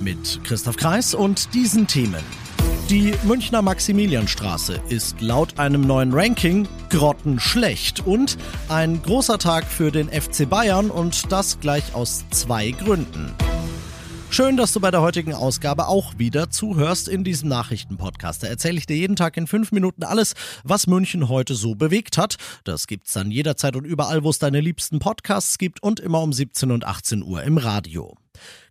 Mit Christoph Kreis und diesen Themen. Die Münchner Maximilianstraße ist laut einem neuen Ranking grottenschlecht und ein großer Tag für den FC Bayern und das gleich aus zwei Gründen. Schön, dass du bei der heutigen Ausgabe auch wieder zuhörst in diesem Nachrichtenpodcast. Da erzähle ich dir jeden Tag in fünf Minuten alles, was München heute so bewegt hat. Das gibt's dann jederzeit und überall, wo es deine liebsten Podcasts gibt und immer um 17 und 18 Uhr im Radio.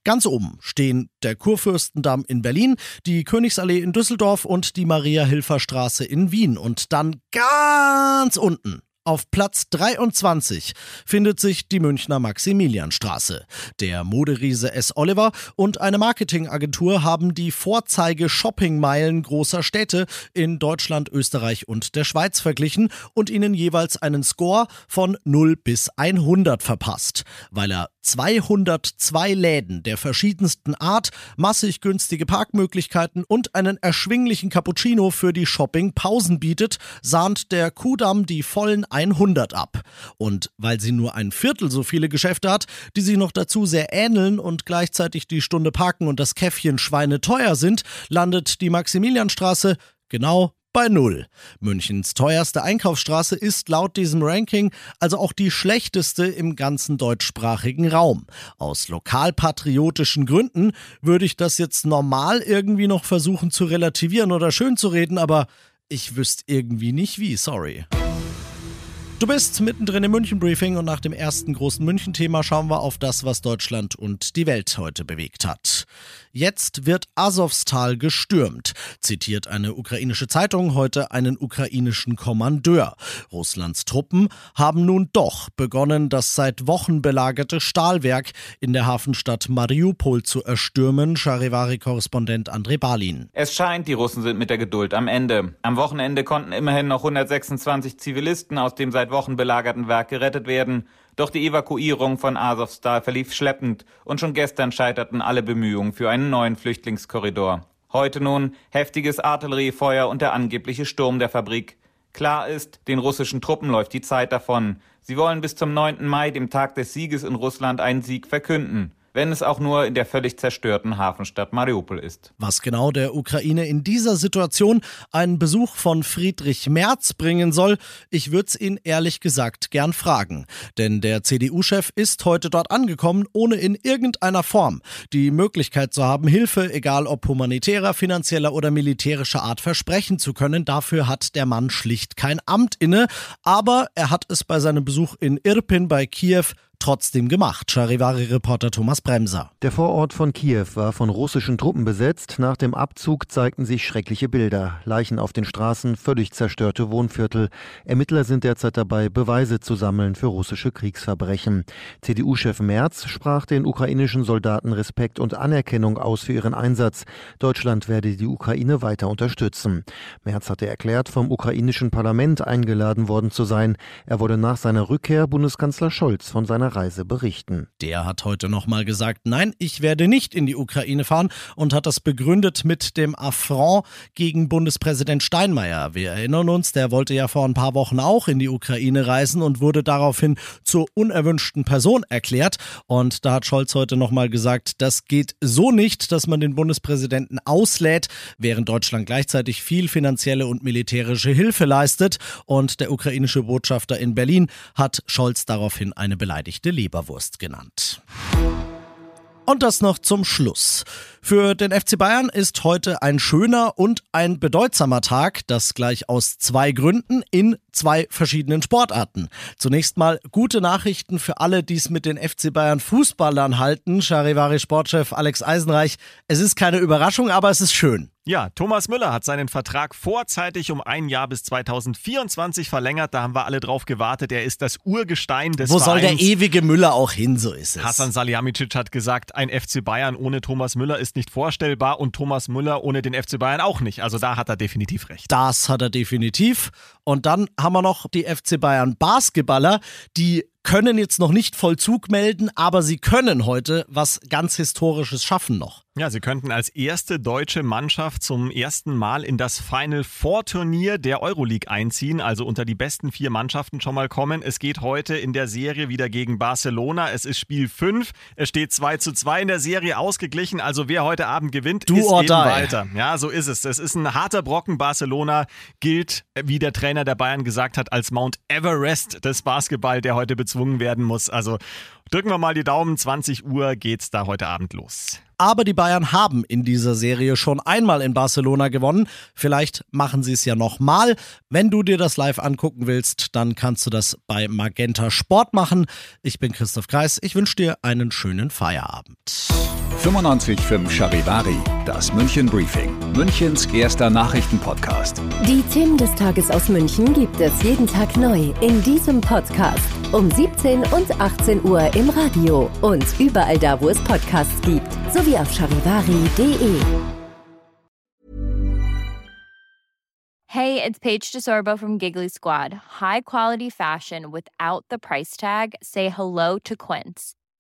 Ganz oben stehen der Kurfürstendamm in Berlin, die Königsallee in Düsseldorf und die Maria-Hilfer-Straße in Wien. Und dann ganz unten auf Platz 23 findet sich die Münchner Maximilianstraße. Der Moderiese S. Oliver und eine Marketingagentur haben die Vorzeige-Shoppingmeilen großer Städte in Deutschland, Österreich und der Schweiz verglichen und ihnen jeweils einen Score von 0 bis 100 verpasst, weil er 202 Läden der verschiedensten Art, massig günstige Parkmöglichkeiten und einen erschwinglichen Cappuccino für die Shoppingpausen bietet, sahnt der Kudamm die vollen 100 ab. Und weil sie nur ein Viertel so viele Geschäfte hat, die sich noch dazu sehr ähneln und gleichzeitig die Stunde Parken und das Käffchen Schweine teuer sind, landet die Maximilianstraße genau bei Null. Münchens teuerste Einkaufsstraße ist laut diesem Ranking also auch die schlechteste im ganzen deutschsprachigen Raum. Aus lokalpatriotischen Gründen würde ich das jetzt normal irgendwie noch versuchen zu relativieren oder schön zu reden, aber ich wüsste irgendwie nicht wie, sorry. Du bist mittendrin im München-Briefing und nach dem ersten großen München-Thema schauen wir auf das, was Deutschland und die Welt heute bewegt hat. Jetzt wird Asowstal gestürmt, zitiert eine ukrainische Zeitung heute einen ukrainischen Kommandeur. Russlands Truppen haben nun doch begonnen, das seit Wochen belagerte Stahlwerk in der Hafenstadt Mariupol zu erstürmen, Charivari-Korrespondent André Balin. Es scheint, die Russen sind mit der Geduld am Ende. Am Wochenende konnten immerhin noch 126 Zivilisten aus dem seit Wochen belagerten Werk gerettet werden. Doch die Evakuierung von Azovstal verlief schleppend und schon gestern scheiterten alle Bemühungen für einen neuen Flüchtlingskorridor. Heute nun heftiges Artilleriefeuer und der angebliche Sturm der Fabrik. Klar ist, den russischen Truppen läuft die Zeit davon. Sie wollen bis zum 9. Mai, dem Tag des Sieges in Russland, einen Sieg verkünden wenn es auch nur in der völlig zerstörten Hafenstadt Mariupol ist. Was genau der Ukraine in dieser Situation einen Besuch von Friedrich Merz bringen soll, ich würde es ihn ehrlich gesagt gern fragen. Denn der CDU-Chef ist heute dort angekommen, ohne in irgendeiner Form die Möglichkeit zu haben, Hilfe, egal ob humanitärer, finanzieller oder militärischer Art, versprechen zu können. Dafür hat der Mann schlicht kein Amt inne. Aber er hat es bei seinem Besuch in Irpin bei Kiew trotzdem gemacht. Charivari-Reporter Thomas Bremser. Der Vorort von Kiew war von russischen Truppen besetzt. Nach dem Abzug zeigten sich schreckliche Bilder. Leichen auf den Straßen, völlig zerstörte Wohnviertel. Ermittler sind derzeit dabei, Beweise zu sammeln für russische Kriegsverbrechen. CDU-Chef Merz sprach den ukrainischen Soldaten Respekt und Anerkennung aus für ihren Einsatz. Deutschland werde die Ukraine weiter unterstützen. Merz hatte erklärt, vom ukrainischen Parlament eingeladen worden zu sein. Er wurde nach seiner Rückkehr Bundeskanzler Scholz von seiner Reise berichten. Der hat heute nochmal gesagt, nein, ich werde nicht in die Ukraine fahren und hat das begründet mit dem Affront gegen Bundespräsident Steinmeier. Wir erinnern uns, der wollte ja vor ein paar Wochen auch in die Ukraine reisen und wurde daraufhin zur unerwünschten Person erklärt. Und da hat Scholz heute nochmal gesagt, das geht so nicht, dass man den Bundespräsidenten auslädt, während Deutschland gleichzeitig viel finanzielle und militärische Hilfe leistet. Und der ukrainische Botschafter in Berlin hat Scholz daraufhin eine beleidigte gereichte Leberwurst genannt. Und das noch zum Schluss. Für den FC Bayern ist heute ein schöner und ein bedeutsamer Tag, das gleich aus zwei Gründen in zwei verschiedenen Sportarten. Zunächst mal gute Nachrichten für alle, die es mit den FC Bayern Fußballern halten. Charivari Sportchef Alex Eisenreich. Es ist keine Überraschung, aber es ist schön. Ja, Thomas Müller hat seinen Vertrag vorzeitig um ein Jahr bis 2024 verlängert. Da haben wir alle drauf gewartet. Er ist das Urgestein des Wo Vereins. soll der ewige Müller auch hin? So ist es. Hassan Salihamidzic hat gesagt, ein FC Bayern ohne Thomas Müller ist nicht vorstellbar und Thomas Müller ohne den FC Bayern auch nicht. Also da hat er definitiv recht. Das hat er definitiv. Und dann haben wir noch die FC Bayern Basketballer, die können jetzt noch nicht Vollzug melden, aber sie können heute was ganz Historisches schaffen noch. Ja, sie könnten als erste deutsche Mannschaft zum ersten Mal in das Final Four Turnier der Euroleague einziehen, also unter die besten vier Mannschaften schon mal kommen. Es geht heute in der Serie wieder gegen Barcelona. Es ist Spiel 5. Es steht 2 zu 2 in der Serie ausgeglichen. Also wer heute Abend gewinnt, du ist eben die. weiter. Ja, so ist es. Es ist ein harter Brocken. Barcelona gilt, wie der Trainer der Bayern gesagt hat, als Mount Everest des Basketball, der heute bezwungen werden muss. Also drücken wir mal die Daumen. 20 Uhr geht's da heute Abend los. Aber die Bayern haben in dieser Serie schon einmal in Barcelona gewonnen. Vielleicht machen sie es ja nochmal. Wenn du dir das live angucken willst, dann kannst du das bei Magenta Sport machen. Ich bin Christoph Kreis. Ich wünsche dir einen schönen Feierabend. 95.5 Charivari, das München Briefing, Münchens erster Nachrichtenpodcast. Die Themen des Tages aus München gibt es jeden Tag neu in diesem Podcast. Um 17 und 18 Uhr im Radio und überall da, wo es Podcasts gibt. Sowie auf charivari.de. Hey, it's Paige DeSorbo from Giggly Squad. High quality fashion without the price tag? Say hello to Quince.